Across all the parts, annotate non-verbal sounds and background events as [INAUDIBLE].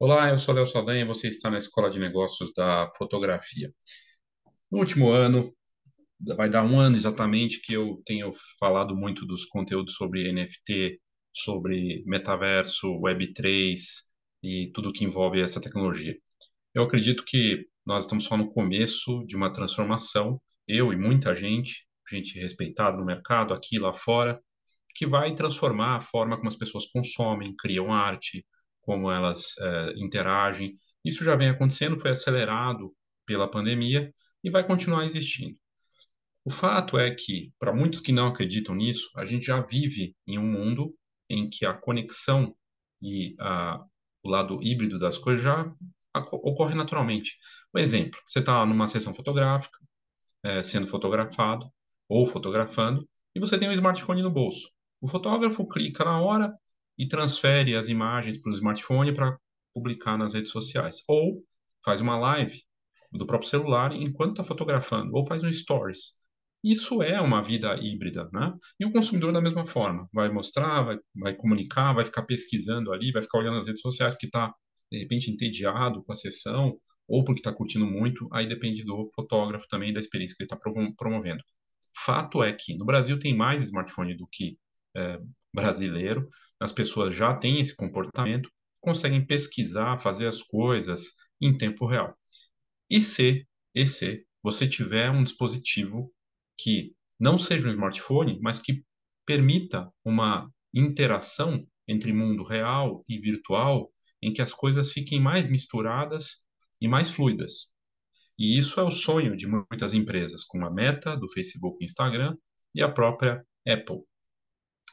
Olá, eu sou Léo Saldanha e você está na Escola de Negócios da Fotografia. No último ano, vai dar um ano exatamente que eu tenho falado muito dos conteúdos sobre NFT, sobre metaverso, Web3 e tudo que envolve essa tecnologia. Eu acredito que nós estamos só no começo de uma transformação, eu e muita gente, gente respeitada no mercado, aqui e lá fora, que vai transformar a forma como as pessoas consomem, criam arte, como elas é, interagem. Isso já vem acontecendo, foi acelerado pela pandemia e vai continuar existindo. O fato é que, para muitos que não acreditam nisso, a gente já vive em um mundo em que a conexão e a, o lado híbrido das coisas já ocorre naturalmente. Um exemplo, você está numa sessão fotográfica, é, sendo fotografado ou fotografando, e você tem um smartphone no bolso. O fotógrafo clica na hora e transfere as imagens para o smartphone para publicar nas redes sociais. Ou faz uma live do próprio celular enquanto está fotografando, ou faz um stories. Isso é uma vida híbrida, né? E o consumidor da mesma forma, vai mostrar, vai, vai comunicar, vai ficar pesquisando ali, vai ficar olhando as redes sociais porque está, de repente, entediado com a sessão, ou porque está curtindo muito, aí depende do fotógrafo também, da experiência que ele está promovendo. Fato é que no Brasil tem mais smartphone do que é, brasileiro, as pessoas já têm esse comportamento, conseguem pesquisar, fazer as coisas em tempo real. E se, e se você tiver um dispositivo que não seja um smartphone, mas que permita uma interação entre mundo real e virtual, em que as coisas fiquem mais misturadas e mais fluidas. E isso é o sonho de muitas empresas, como a Meta, do Facebook e Instagram, e a própria Apple.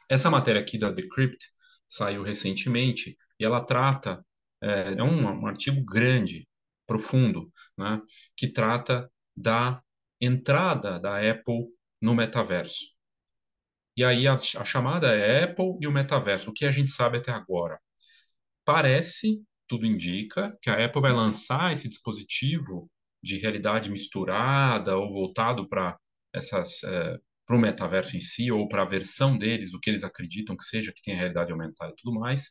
Essa matéria aqui da Decrypt saiu recentemente e ela trata, é, é um, um, artigo grande, profundo, né, que trata da entrada da Apple no metaverso. E aí a, a chamada é Apple e o metaverso. O que a gente sabe até agora? Parece, tudo indica, que a Apple vai lançar esse dispositivo de realidade misturada ou voltado para essas é, para o metaverso em si, ou para a versão deles, do que eles acreditam que seja, que tem a realidade aumentada e tudo mais,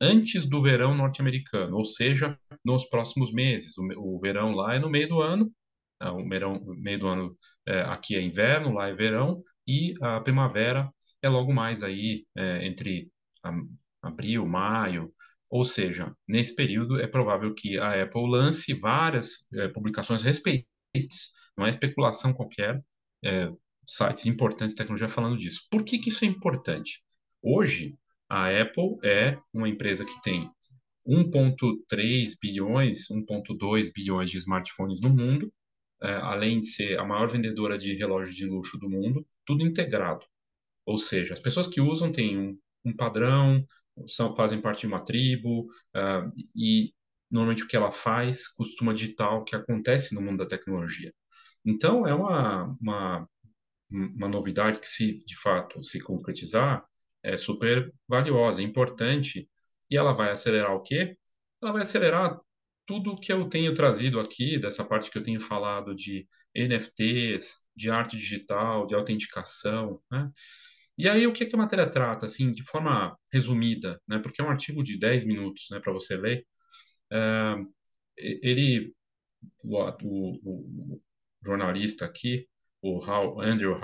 antes do verão norte-americano, ou seja, nos próximos meses. O, o, verão lá é no meio do ano, né, o verão, meio do ano é, aqui é inverno, lá é verão, e a primavera é logo mais aí, é, entre a, abril, maio, ou seja, nesse período é provável que a Apple lance várias é, publicações respeites, não é especulação qualquer, é, sites importantes de tecnologia falando disso. Por que, que isso é importante? Hoje, a Apple é uma empresa que tem 1,3 bilhões, 1,2 bilhões de smartphones no mundo, é, além de ser a maior vendedora de relógios de luxo do mundo, tudo integrado. Ou seja, as pessoas que usam têm um, um padrão, são, fazem parte de uma tribo, uh, e normalmente o que ela faz costuma digitar o que acontece no mundo da tecnologia. Então, é uma, uma uma novidade que, se de fato se concretizar, é super valiosa, é importante, e ela vai acelerar o quê? Ela vai acelerar tudo que eu tenho trazido aqui, dessa parte que eu tenho falado de NFTs, de arte digital, de autenticação, né? E aí, o que, que a matéria trata, assim, de forma resumida, né? Porque é um artigo de 10 minutos, né, para você ler. É, ele, o, o, o jornalista aqui, o Andrew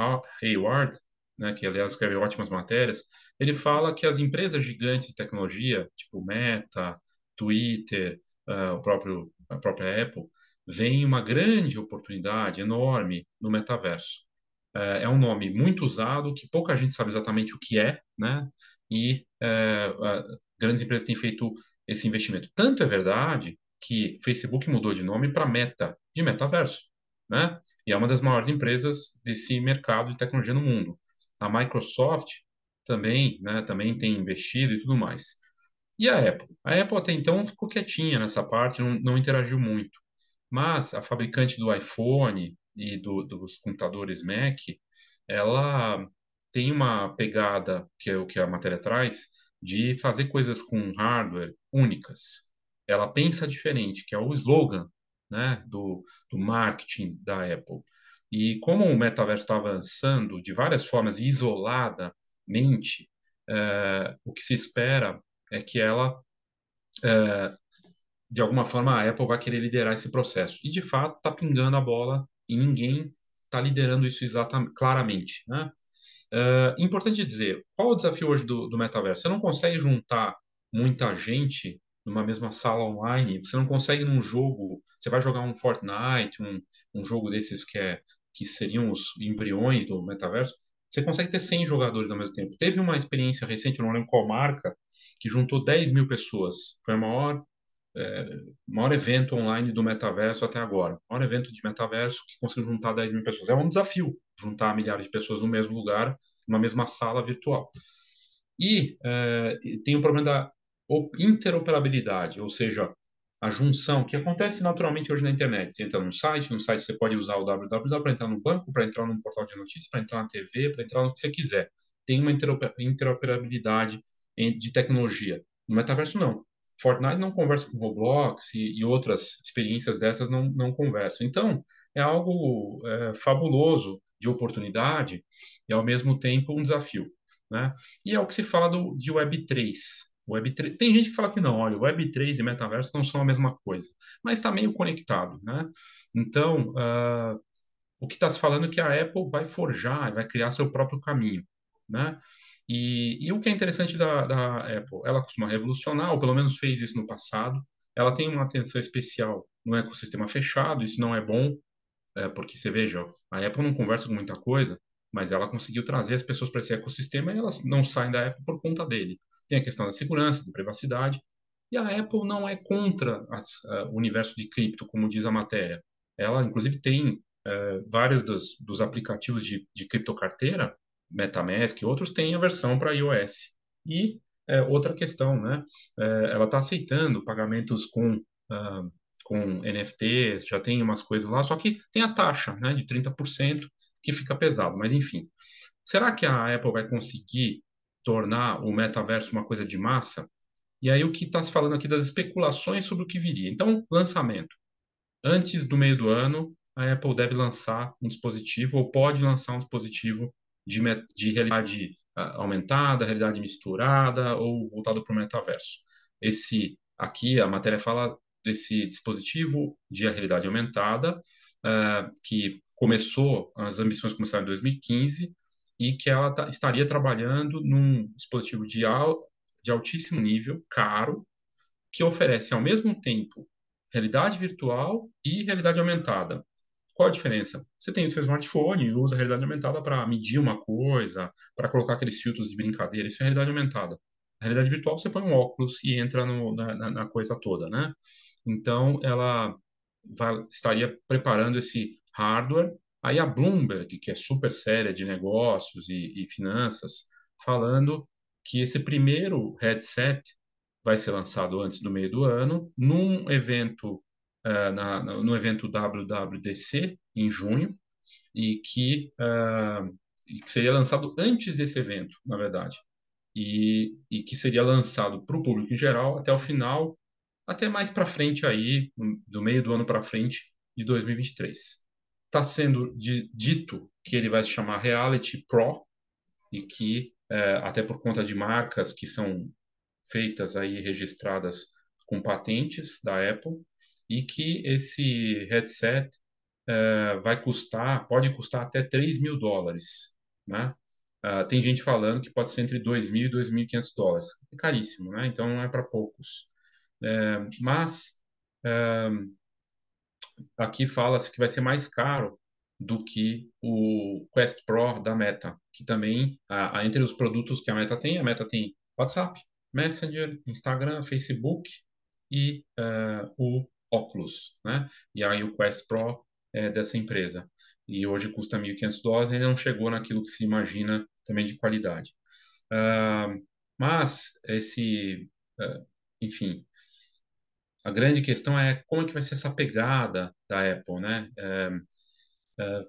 Hayward, né, que aliás escreve ótimas matérias, ele fala que as empresas gigantes de tecnologia, tipo Meta, Twitter, uh, o próprio, a própria Apple, veem uma grande oportunidade enorme no metaverso. Uh, é um nome muito usado, que pouca gente sabe exatamente o que é, né? E uh, grandes empresas têm feito esse investimento. Tanto é verdade que Facebook mudou de nome para Meta, de metaverso né? E é uma das maiores empresas desse mercado de tecnologia no mundo. A Microsoft também, né, também tem investido e tudo mais. E a Apple? A Apple até então ficou quietinha nessa parte, não, não interagiu muito. Mas a fabricante do iPhone e do, dos computadores Mac, ela tem uma pegada, que é o que a matéria traz, de fazer coisas com hardware únicas. Ela pensa diferente, que é o slogan né, do, do marketing da Apple. E como o metaverso está avançando de várias formas isoladamente, é, o que se espera é que ela é, de alguma forma a Apple vai querer liderar esse processo. E de fato está pingando a bola e ninguém está liderando isso exatamente, claramente. Né? Uh, importante dizer, qual é o desafio hoje do, do metaverso? Você não consegue juntar muita gente numa mesma sala online, você não consegue num jogo, você vai jogar um Fortnite, um, um jogo desses que, é, que seriam os embriões do metaverso, você consegue ter 100 jogadores ao mesmo tempo. Teve uma experiência recente, não lembro qual marca, que juntou 10 mil pessoas. Foi a maior é, maior evento online do metaverso até agora. O maior evento de metaverso que conseguiu juntar 10 mil pessoas. É um desafio juntar milhares de pessoas no mesmo lugar, numa mesma sala virtual. E é, tem o problema da interoperabilidade, ou seja, a junção que acontece naturalmente hoje na internet. Você entra num site, no site você pode usar o www para entrar no banco, para entrar num portal de notícias, para entrar na TV, para entrar no que você quiser. Tem uma interoperabilidade de tecnologia. No metaverso, não. Fortnite não conversa com Roblox e, e outras experiências dessas não, não conversam. Então, é algo é, fabuloso de oportunidade e, ao mesmo tempo, um desafio. Né? E é o que se fala do, de Web3. Web3. Tem gente que fala que não, olha, Web3 e metaverso não são a mesma coisa, mas está meio conectado. Né? Então, uh, o que está se falando é que a Apple vai forjar, vai criar seu próprio caminho. Né? E, e o que é interessante da, da, Apple, ela costuma revolucionar, ou pelo menos fez isso no passado. Ela tem uma atenção especial no ecossistema fechado, isso não é bom, é, porque você veja, a Apple não conversa com muita coisa, mas ela conseguiu trazer as pessoas para esse ecossistema e elas não saem da Apple por conta dele. Tem a questão da segurança, da privacidade, e a Apple não é contra as, uh, o universo de cripto, como diz a matéria. Ela, inclusive, tem uh, vários dos, dos aplicativos de, de criptocarteira MetaMask e outros têm a versão para iOS. E é, outra questão, né? Ela está aceitando pagamentos com, uh, com NFTs, já tem umas coisas lá, só que tem a taxa né, de 30% que fica pesado. Mas enfim, será que a Apple vai conseguir tornar o metaverso uma coisa de massa? E aí o que está se falando aqui das especulações sobre o que viria. Então, lançamento. Antes do meio do ano, a Apple deve lançar um dispositivo, ou pode lançar um dispositivo de, de realidade ah, aumentada, realidade misturada ou voltado para o metaverso. Esse aqui a matéria fala desse dispositivo de realidade aumentada uh, que começou as ambições começaram em 2015 e que ela tá, estaria trabalhando num dispositivo de, al, de altíssimo nível, caro, que oferece ao mesmo tempo realidade virtual e realidade aumentada. Qual a diferença? Você tem o seu smartphone e usa a realidade aumentada para medir uma coisa, para colocar aqueles filtros de brincadeira. Isso é realidade aumentada. A realidade virtual você põe um óculos e entra no, na, na, coisa toda, né? Então, ela vai, estaria preparando esse hardware. Aí a Bloomberg, que é super séria de negócios e, e finanças, falando que esse primeiro headset vai ser lançado antes do meio do ano, num evento uh, na, no evento WWDC em junho e que, uh, e que seria lançado antes desse evento, na verdade, e, e que seria lançado para o público em geral até o final, até mais para frente aí, do meio do ano para frente de 2023. Está sendo dito que ele vai se chamar Reality Pro e que é, até por conta de marcas que são feitas aí registradas com patentes da Apple, e que esse headset uh, vai custar, pode custar até 3 mil dólares, né? Uh, tem gente falando que pode ser entre 2 mil e 2.500 dólares. É caríssimo, né? Então não é para poucos. Uh, mas aqui fala-se que vai ser mais caro do que o Quest Pro da Meta, que também, entre os produtos que a Meta tem, a Meta tem WhatsApp, Messenger, Instagram, Facebook e uh, o óculos, né? E aí o Quest Pro é dessa empresa. E hoje custa 1.500 dólares, ainda não chegou naquilo que se imagina também de qualidade. Uh, mas esse, uh, enfim, a grande questão é como é que vai ser essa pegada da Apple, né? Uh,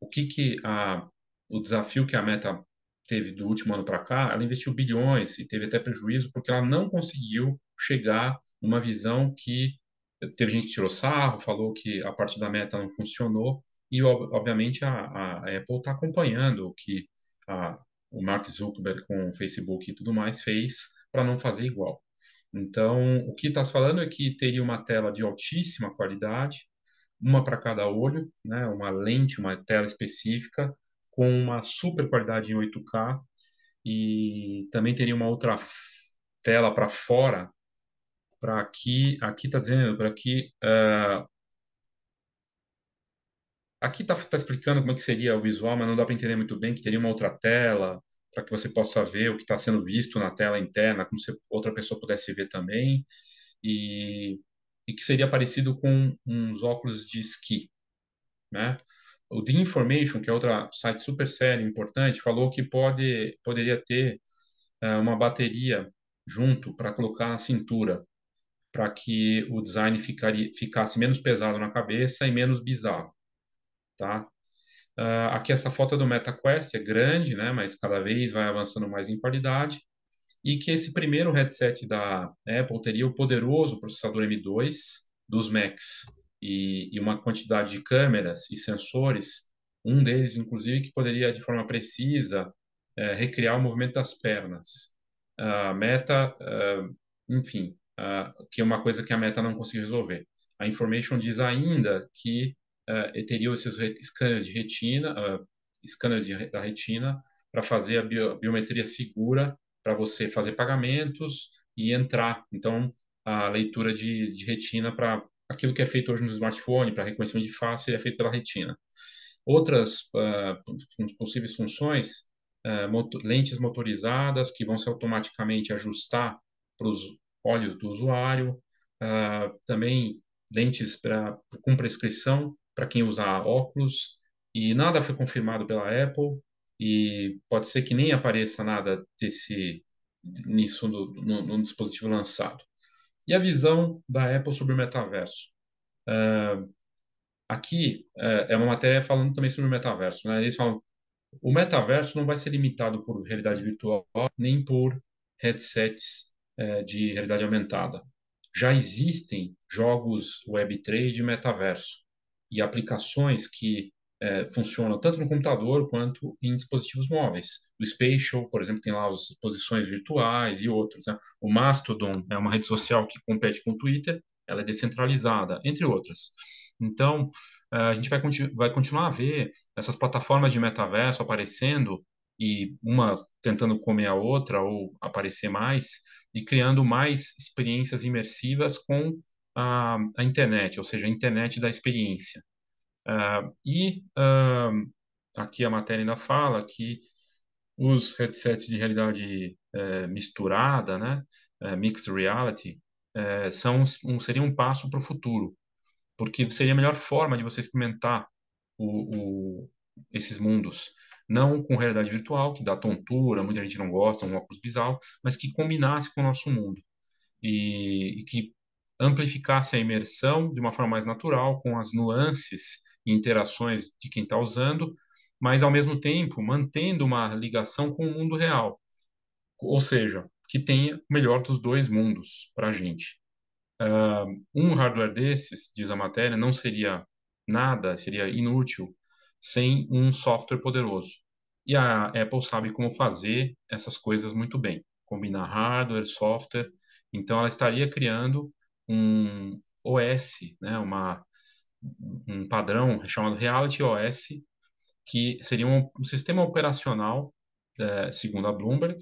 o que que a, o desafio que a Meta teve do último ano para cá, ela investiu bilhões e teve até prejuízo porque ela não conseguiu chegar numa visão que teve gente que tirou sarro, falou que a parte da meta não funcionou, e obviamente a, a Apple está acompanhando o que a, o Mark Zuckerberg com o Facebook e tudo mais fez para não fazer igual. Então, o que está falando é que teria uma tela de altíssima qualidade, uma para cada olho, né, uma lente, uma tela específica, com uma super qualidade em 8K, e também teria uma outra tela para fora, para aqui, aqui está dizendo, para aqui, uh, aqui está tá explicando como é que seria o visual, mas não dá para entender muito bem, que teria uma outra tela, para que você possa ver o que está sendo visto na tela interna, como se outra pessoa pudesse ver também, e, e que seria parecido com uns óculos de esqui, né? O The Information, que é outro site super sério, importante, falou que pode, poderia ter é, uma bateria junto para colocar na cintura, para que o design ficaria, ficasse menos pesado na cabeça e menos bizarro, tá? Uh, aqui essa foto é do MetaQuest, é grande, né, mas cada vez vai avançando mais em qualidade, e que esse primeiro headset da Apple teria o poderoso processador M2 dos Macs e, e uma quantidade de câmeras e sensores, um deles, inclusive, que poderia, de forma precisa, uh, recriar o movimento das pernas. A uh, Meta, enfim, que é uma coisa que a Meta não conseguiu resolver. A Information diz ainda que uh, teriam esses scanners de retina, uh, scanners de, da retina, para fazer a bio, biometria segura para você fazer pagamentos e entrar. Então, a leitura de, de retina para aquilo que é feito hoje no smartphone, para reconhecimento de face, é feito pela retina. Outras uh, possíveis funções, uh, moto lentes motorizadas que vão se automaticamente ajustar para os olhos do usuário, uh, também lentes pra, com prescrição para quem usar óculos, e nada foi confirmado pela Apple, e pode ser que nem apareça nada desse nisso no, no, no dispositivo lançado. E a visão da Apple sobre o metaverso. Uh, aqui uh, é uma matéria falando também sobre o metaverso. Né? Eles falam o metaverso não vai ser limitado por realidade virtual nem por headsets uh, de realidade aumentada. Já existem jogos Web3 de metaverso e aplicações que é, funcionam tanto no computador quanto em dispositivos móveis. O Spatial, por exemplo, tem lá as exposições virtuais e outros. Né? O Mastodon é uma rede social que compete com o Twitter, ela é descentralizada, entre outras. Então, é, a gente vai, continu vai continuar a ver essas plataformas de metaverso aparecendo e uma tentando comer a outra ou aparecer mais e criando mais experiências imersivas com a, a internet, ou seja, a internet da experiência. Uh, e uh, aqui a matéria ainda fala que os headsets de realidade uh, misturada, né, é, mixed reality, é, são um, seriam um passo para o futuro, porque seria a melhor forma de você experimentar o, o, esses mundos, não com realidade virtual, que dá tontura, muita gente não gosta, um óculos bizarro, mas que combinasse com o nosso mundo e, e que amplificasse a imersão de uma forma mais natural, com as nuances e interações de quem está usando, mas ao mesmo tempo mantendo uma ligação com o mundo real. Ou seja, que tenha o melhor dos dois mundos para a gente. Uh, um hardware desses, diz a matéria, não seria nada, seria inútil sem um software poderoso. E a Apple sabe como fazer essas coisas muito bem, combinar hardware, software. Então, ela estaria criando um OS, né, uma, um padrão chamado Reality OS, que seria um, um sistema operacional, é, segundo a Bloomberg,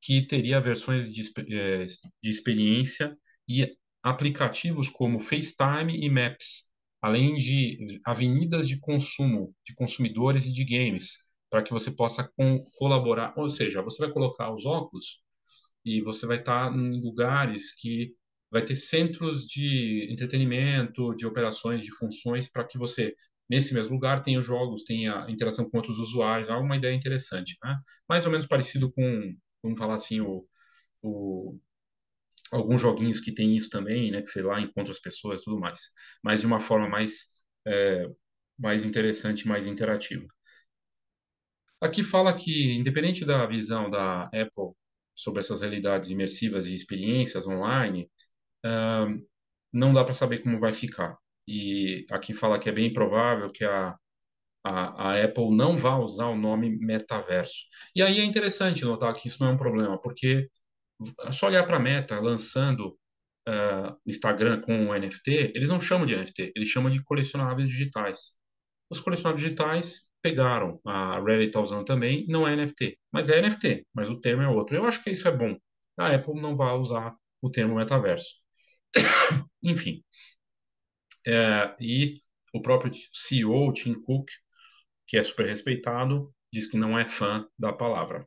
que teria versões de, é, de experiência e aplicativos como FaceTime e Maps, além de avenidas de consumo, de consumidores e de games, para que você possa colaborar. Ou seja, você vai colocar os óculos e você vai estar em lugares que vai ter centros de entretenimento, de operações, de funções, para que você, nesse mesmo lugar, tenha jogos, tenha interação com outros usuários, alguma ideia interessante. Né? Mais ou menos parecido com, vamos falar assim, o, o, alguns joguinhos que tem isso também, né, que sei lá, encontra as pessoas e tudo mais, mas de uma forma mais, é, mais interessante, mais interativa. Aqui fala que, independente da visão da Apple sobre essas realidades imersivas e experiências online, uh, não dá para saber como vai ficar. E aqui fala que é bem provável que a, a, a, Apple não vá usar o nome metaverso. E aí é interessante notar que isso não é um problema, porque É só olhar para a Meta lançando uh, Instagram com NFT, eles não chamam de NFT, eles chamam de colecionáveis digitais. Os colecionáveis digitais pegaram, a Reddit está usando também, não é NFT, mas é NFT, mas o termo é outro. Eu acho que isso é bom. A Apple não vai usar o termo metaverso. [COUGHS] Enfim. É, e o próprio CEO, Tim Cook, que é super respeitado, diz que não é fã da palavra.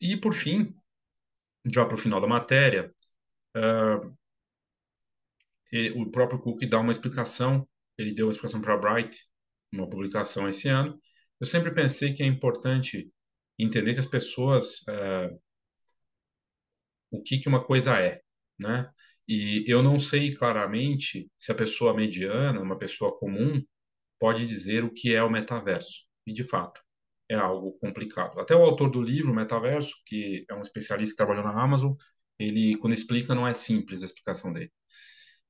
E, por fim, já para o final da matéria, uh, o próprio Cook dá uma explicação, ele deu uma explicação para a Bright, uma publicação esse ano. Eu sempre pensei que é importante entender que as pessoas, uh, o que, que uma coisa é, né? E eu não sei claramente se a pessoa mediana, uma pessoa comum, pode dizer o que é o metaverso. E, de fato, é algo complicado. Até o autor do livro, Metaverso, que é um especialista que trabalhou na Amazon, ele, quando explica, não é simples a explicação dele.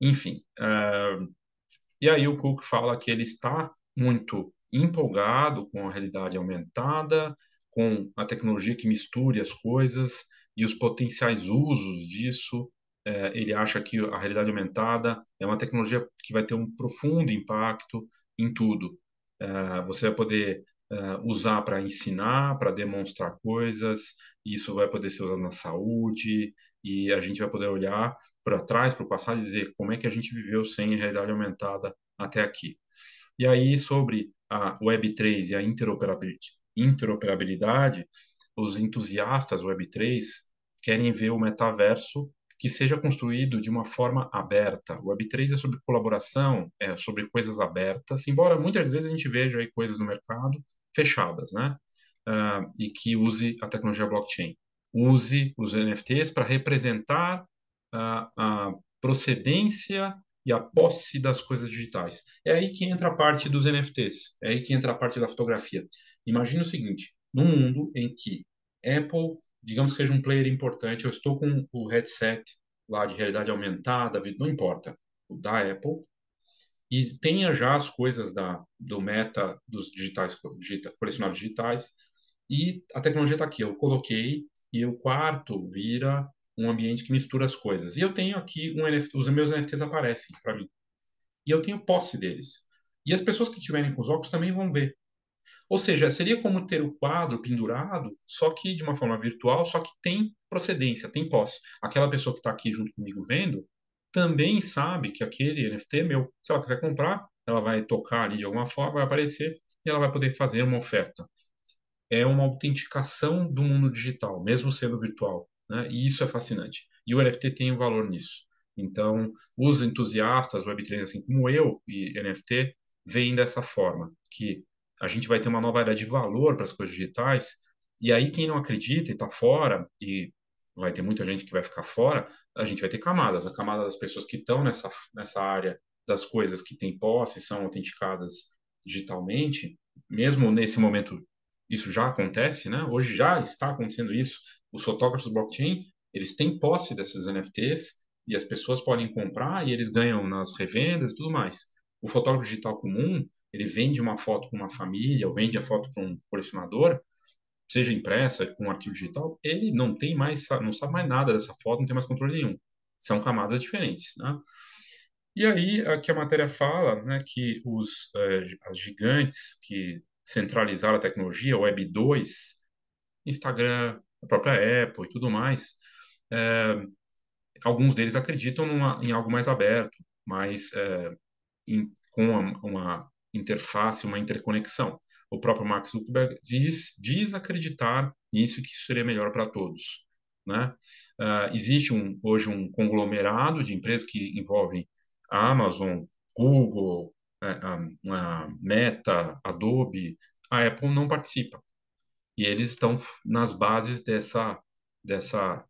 Enfim, uh, e aí o Cook fala que ele está muito empolgado com a realidade aumentada, com a tecnologia que misture as coisas e os potenciais usos disso. Uh, ele acha que a realidade aumentada é uma tecnologia que vai ter um profundo impacto em tudo. Uh, você vai poder uh, usar para ensinar, para demonstrar coisas, isso vai poder ser usado na saúde, e a gente vai poder olhar para trás, para o passado e dizer como é que a gente viveu sem realidade aumentada até aqui. E aí, sobre a Web3 e a interoperabilidade os entusiastas Web3 querem ver o metaverso que seja construído de uma forma aberta. O Web3 é sobre colaboração, é sobre coisas abertas, embora muitas vezes a gente veja aí coisas no mercado fechadas, né? Uh, e que use a tecnologia blockchain. Use os NFTs para representar uh, a procedência e a posse das coisas digitais. É aí que entra a parte dos NFTs, é aí que entra a parte da fotografia. Imagine o seguinte, num mundo em que Apple, digamos que seja um player importante, eu estou com o headset lá de realidade aumentada, não importa, o da Apple, e tenha já as coisas da, do meta dos digitais, colecionáveis digitais, e a tecnologia está aqui. Eu coloquei e o quarto vira um ambiente que mistura as coisas. E eu tenho aqui um NFT, os meus NFTs aparecem para mim. E eu tenho posse deles. E as pessoas que estiverem com os óculos também vão ver. Ou seja, seria como ter o quadro pendurado, só que de uma forma virtual, só que tem procedência, tem posse. Aquela pessoa que está aqui junto comigo vendo, também sabe que aquele NFT é meu. Se ela quiser comprar, ela vai tocar ali de alguma forma, vai aparecer e ela vai poder fazer uma oferta. É uma autenticação do mundo digital, mesmo sendo virtual. Né? E isso é fascinante. E o NFT tem um valor nisso. Então, os entusiastas Web3, assim como eu e NFT, veem dessa forma, que a gente vai ter uma nova era de valor para as coisas digitais, e aí quem não acredita e está fora, e vai ter muita gente que vai ficar fora, a gente vai ter camadas. A camada das pessoas que estão nessa, nessa área das coisas que têm posse, são autenticadas digitalmente, mesmo nesse momento isso já acontece, né? Hoje já está acontecendo isso. Os fotógrafos blockchain, eles têm posse desses NFTs e as pessoas podem comprar e eles ganham nas revendas e tudo mais. O fotógrafo digital comum, ele vende uma foto para uma família ou vende a foto para um colecionador, seja impressa com um arquivo digital, ele não tem mais, não sabe mais nada dessa foto, não tem mais controle nenhum. São camadas diferentes, né? E aí, aqui a matéria fala né, que os eh, as gigantes que centralizaram a tecnologia, Web 2, Instagram, a própria Apple e tudo mais, eh, alguns deles acreditam numa, em algo mais aberto, mais eh, in, com uma, uma interface, uma interconexão o próprio Mark Zuckerberg diz, diz acreditar nisso que isso seria melhor para todos. Né? Uh, existe um, hoje um conglomerado de empresas que envolvem a Amazon, Google, a, a Meta, Adobe, a Apple não participa. E eles estão nas bases dessa, dessa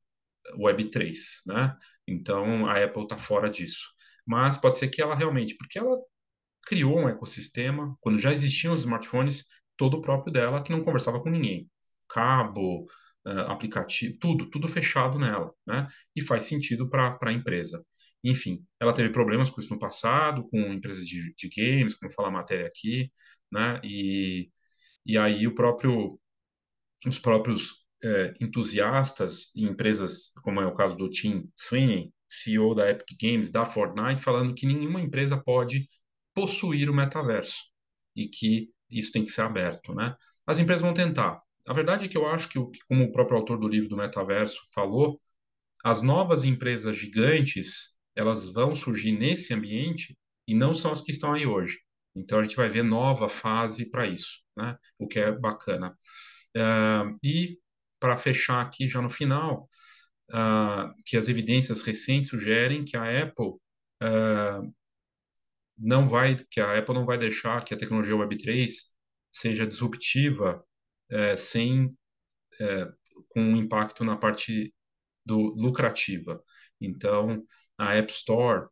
Web3, né? Então, a Apple está fora disso. Mas pode ser que ela realmente, porque ela criou um ecossistema, quando já existiam os smartphones, todo próprio dela, que não conversava com ninguém. Cabo, uh, aplicativo, tudo, tudo fechado nela, né? E faz sentido para a empresa. Enfim, ela teve problemas com isso no passado, com empresas de, de games, como fala a matéria aqui, né? E, e aí o próprio, os próprios é, entusiastas em empresas, como é o caso do Tim Sweeney, CEO da Epic Games, da Fortnite, falando que nenhuma empresa pode possuir o metaverso e que isso tem que ser aberto, né? As empresas vão tentar. A verdade é que eu acho que, como o próprio autor do livro do metaverso falou, as novas empresas gigantes, elas vão surgir nesse ambiente e não são as que estão aí hoje. Então a gente vai ver nova fase para isso, né? O que é bacana. Uh, e para fechar aqui já no final, uh, que as evidências recentes sugerem que a Apple uh, não vai, que a Apple não vai deixar que a tecnologia Web3 seja disruptiva uh, sem com um impacto na parte do lucrativa. Então, a App Store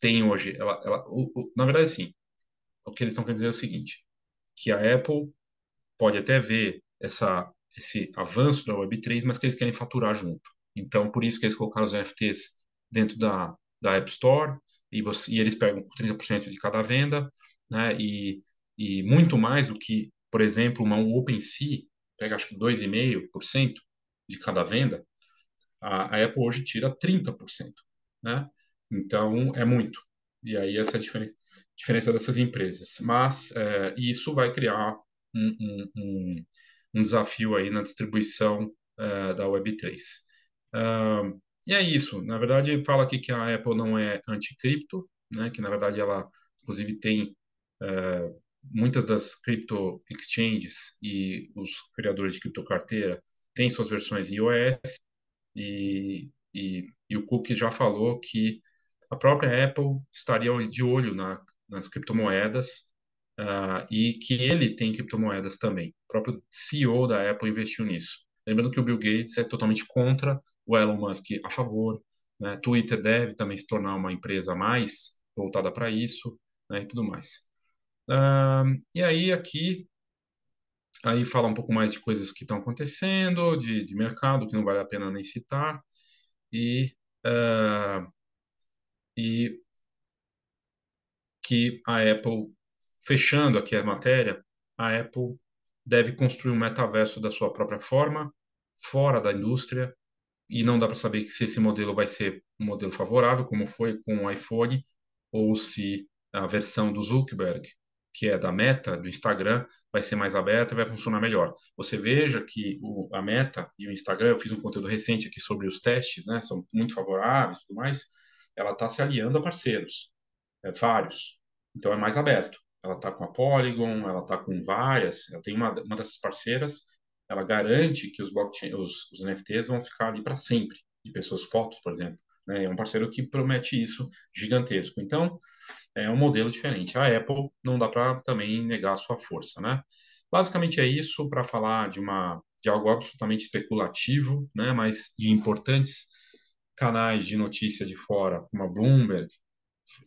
tem hoje, ela, ela o, o, na verdade, sim, o que eles estão querendo dizer é o seguinte, que a Apple pode até ver essa esse avanço da Web3, mas que eles querem faturar junto. Então, por isso que eles colocaram os NFTs dentro da, da App Store e, você, e eles pegam 30% de cada venda, né? E, e muito mais do que, por exemplo, uma OpenSea pega acho que 2,5% de cada venda, a, a, Apple hoje tira 30%, né? Então, é muito. E aí essa é a diferença, diferença dessas empresas. Mas é, isso vai criar um, um, um um desafio aí na distribuição uh, da Web3. Uh, e é isso. Na verdade, fala aqui que a Apple não é anti-cripto, né? que na verdade ela, inclusive, tem uh, muitas das crypto exchanges e os criadores de criptocarteira têm suas versões iOS e, e, e, o Cook já falou que a própria Apple estaria de olho na, nas criptomoedas uh, e que ele tem criptomoedas também. O próprio CEO da Apple investiu nisso. Lembrando que o Bill Gates é totalmente contra, o Elon Musk a favor. Né? Twitter deve também se tornar uma empresa mais voltada para isso né? e tudo mais. Uh, e aí aqui aí fala um pouco mais de coisas que estão acontecendo, de, de mercado, que não vale a pena nem citar, e, uh, e que a Apple fechando aqui a matéria, a Apple deve construir um metaverso da sua própria forma, fora da indústria, e não dá para saber se esse modelo vai ser um modelo favorável, como foi com o iPhone, ou se a versão do Zuckerberg, que é da Meta, do Instagram, vai ser mais aberta e vai funcionar melhor. Você veja que o, a Meta e o Instagram, eu fiz um conteúdo recente aqui sobre os testes, né, são muito favoráveis e tudo mais, ela está se aliando a parceiros, é, vários, então é mais aberto ela está com a Polygon, ela está com várias, ela tem uma, uma dessas parceiras, ela garante que os blockchain, os, os NFTs vão ficar ali para sempre, de pessoas fotos, por exemplo. Né? É um parceiro que promete isso gigantesco. Então, é um modelo diferente. A Apple não dá para também negar a sua força, né? Basicamente é isso para falar de uma de algo absolutamente especulativo, né? Mas de importantes canais de notícia de fora, como a Bloomberg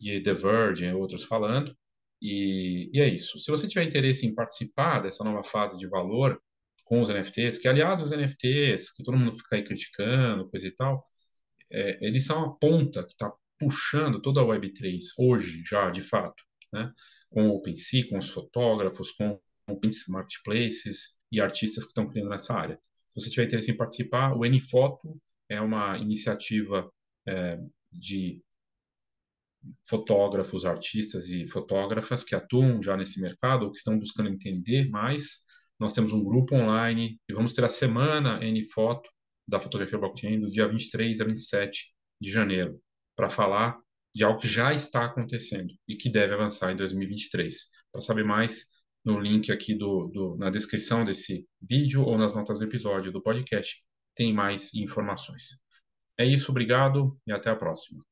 e The Verge outros falando. E, e, é isso. Se você tiver interesse em participar dessa nova fase de valor com os NFTs, que aliás os NFTs, que todo mundo fica aí criticando, coisa e tal, é, eles são a ponta que está puxando toda a Web3 hoje, já de fato, né? com o OpenSea, com os fotógrafos, com os marketplaces e artistas que estão criando nessa área. Se você tiver interesse em participar, o NFoto é uma iniciativa é, de fotógrafos, artistas e fotógrafas que atuam já nesse mercado ou que estão buscando entender mais. Nós temos um grupo online e vamos ter a semana N Foto da fotografia blockchain do dia 23 a 27 de janeiro para falar de algo que já está acontecendo e que deve avançar em 2023. Para saber mais, no link aqui do, do, na descrição desse vídeo ou nas notas do episódio do podcast, tem mais informações. É isso, obrigado e até a próxima.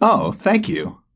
Oh, thank you.